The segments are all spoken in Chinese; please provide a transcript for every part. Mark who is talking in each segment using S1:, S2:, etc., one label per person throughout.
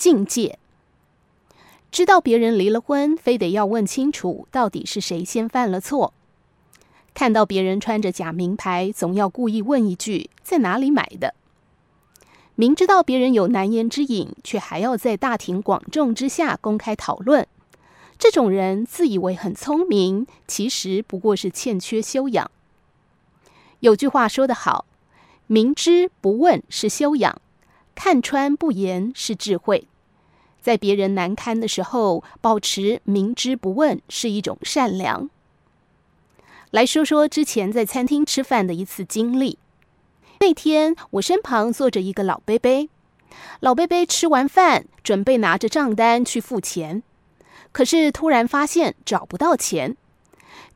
S1: 境界。知道别人离了婚，非得要问清楚到底是谁先犯了错。看到别人穿着假名牌，总要故意问一句：“在哪里买的？”明知道别人有难言之隐，却还要在大庭广众之下公开讨论。这种人自以为很聪明，其实不过是欠缺修养。有句话说得好：“明知不问是修养，看穿不言是智慧。”在别人难堪的时候，保持明知不问是一种善良。来说说之前在餐厅吃饭的一次经历。那天我身旁坐着一个老伯伯，老伯伯吃完饭准备拿着账单去付钱，可是突然发现找不到钱，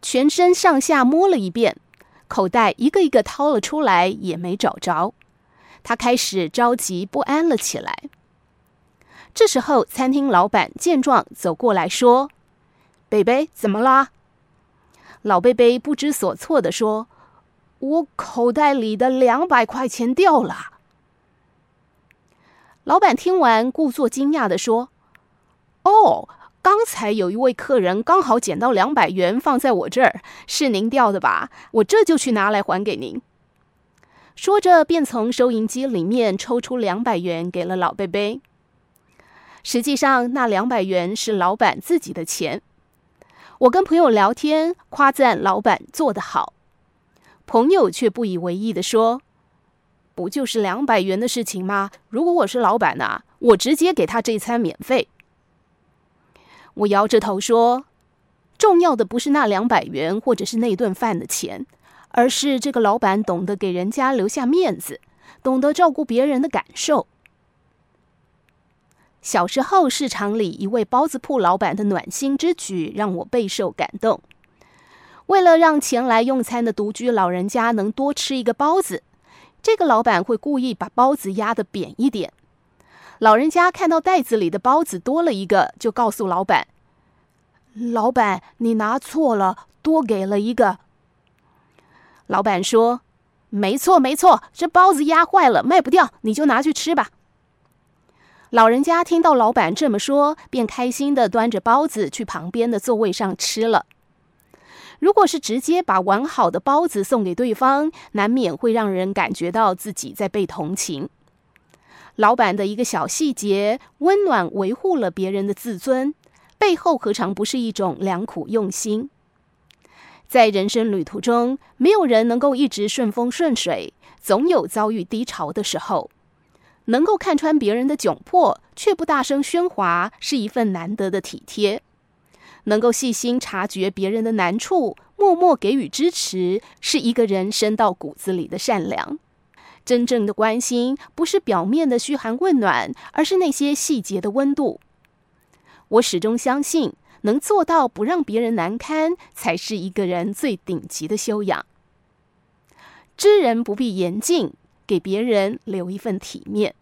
S1: 全身上下摸了一遍，口袋一个一个掏了出来也没找着，他开始着急不安了起来。这时候餐厅老板见状走过来说：“贝贝，怎么啦？”老贝贝不知所措地说：“我口袋里的两百块钱掉了。”老板听完，故作惊讶地说：“哦，刚才有一位客人刚好捡到两百元放在我这儿，是您掉的吧？我这就去拿来还给您。”说着，便从收银机里面抽出两百元给了老贝贝。实际上，那两百元是老板自己的钱。我跟朋友聊天，夸赞老板做得好，朋友却不以为意地说：“不就是两百元的事情吗？如果我是老板呢，我直接给他这餐免费。”我摇着头说：“重要的不是那两百元，或者是那顿饭的钱，而是这个老板懂得给人家留下面子，懂得照顾别人的感受。”小时候，市场里一位包子铺老板的暖心之举让我备受感动。为了让前来用餐的独居老人家能多吃一个包子，这个老板会故意把包子压得扁一点。老人家看到袋子里的包子多了一个，就告诉老板：“老板，你拿错了，多给了一个。”老板说：“没错，没错，这包子压坏了，卖不掉，你就拿去吃吧。”老人家听到老板这么说，便开心的端着包子去旁边的座位上吃了。如果是直接把完好的包子送给对方，难免会让人感觉到自己在被同情。老板的一个小细节，温暖维护了别人的自尊，背后何尝不是一种良苦用心？在人生旅途中，没有人能够一直顺风顺水，总有遭遇低潮的时候。能够看穿别人的窘迫，却不大声喧哗，是一份难得的体贴；能够细心察觉别人的难处，默默给予支持，是一个人深到骨子里的善良。真正的关心，不是表面的嘘寒问暖，而是那些细节的温度。我始终相信，能做到不让别人难堪，才是一个人最顶级的修养。知人不必言尽。给别人留一份体面。